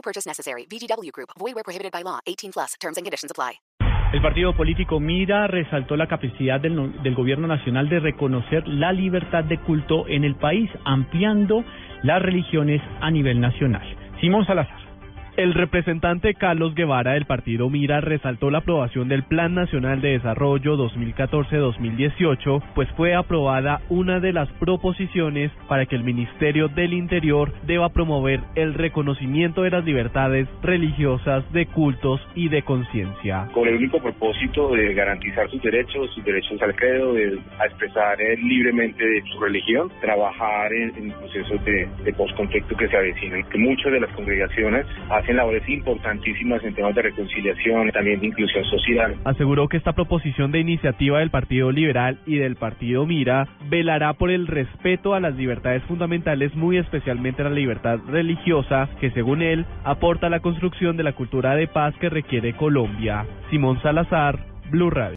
No purchase necessary. VGW Group. Void where prohibited by law. 18 plus. Terms and conditions apply. El partido político Mira resaltó la capacidad del, del gobierno nacional de reconocer la libertad de culto en el país, ampliando las religiones a nivel nacional. Simón Salazar. El representante Carlos Guevara del partido Mira resaltó la aprobación del Plan Nacional de Desarrollo 2014-2018, pues fue aprobada una de las proposiciones para que el Ministerio del Interior deba promover el reconocimiento de las libertades religiosas, de cultos y de conciencia. con el único propósito de garantizar sus derechos, sus derechos al credo, de, a expresar eh, libremente de su religión, trabajar en, en procesos de, de postconflicto que se avecinan, que muchas de las congregaciones hacen labores importantísimas en temas de reconciliación, también de inclusión social. Aseguró que esta proposición de iniciativa del Partido Liberal y del Partido Mira velará por el respeto a las libertades fundamentales, muy especialmente la libertad religiosa, que según él aporta a la construcción de la cultura de paz que requiere Colombia. Simón Salazar, Blue Radio.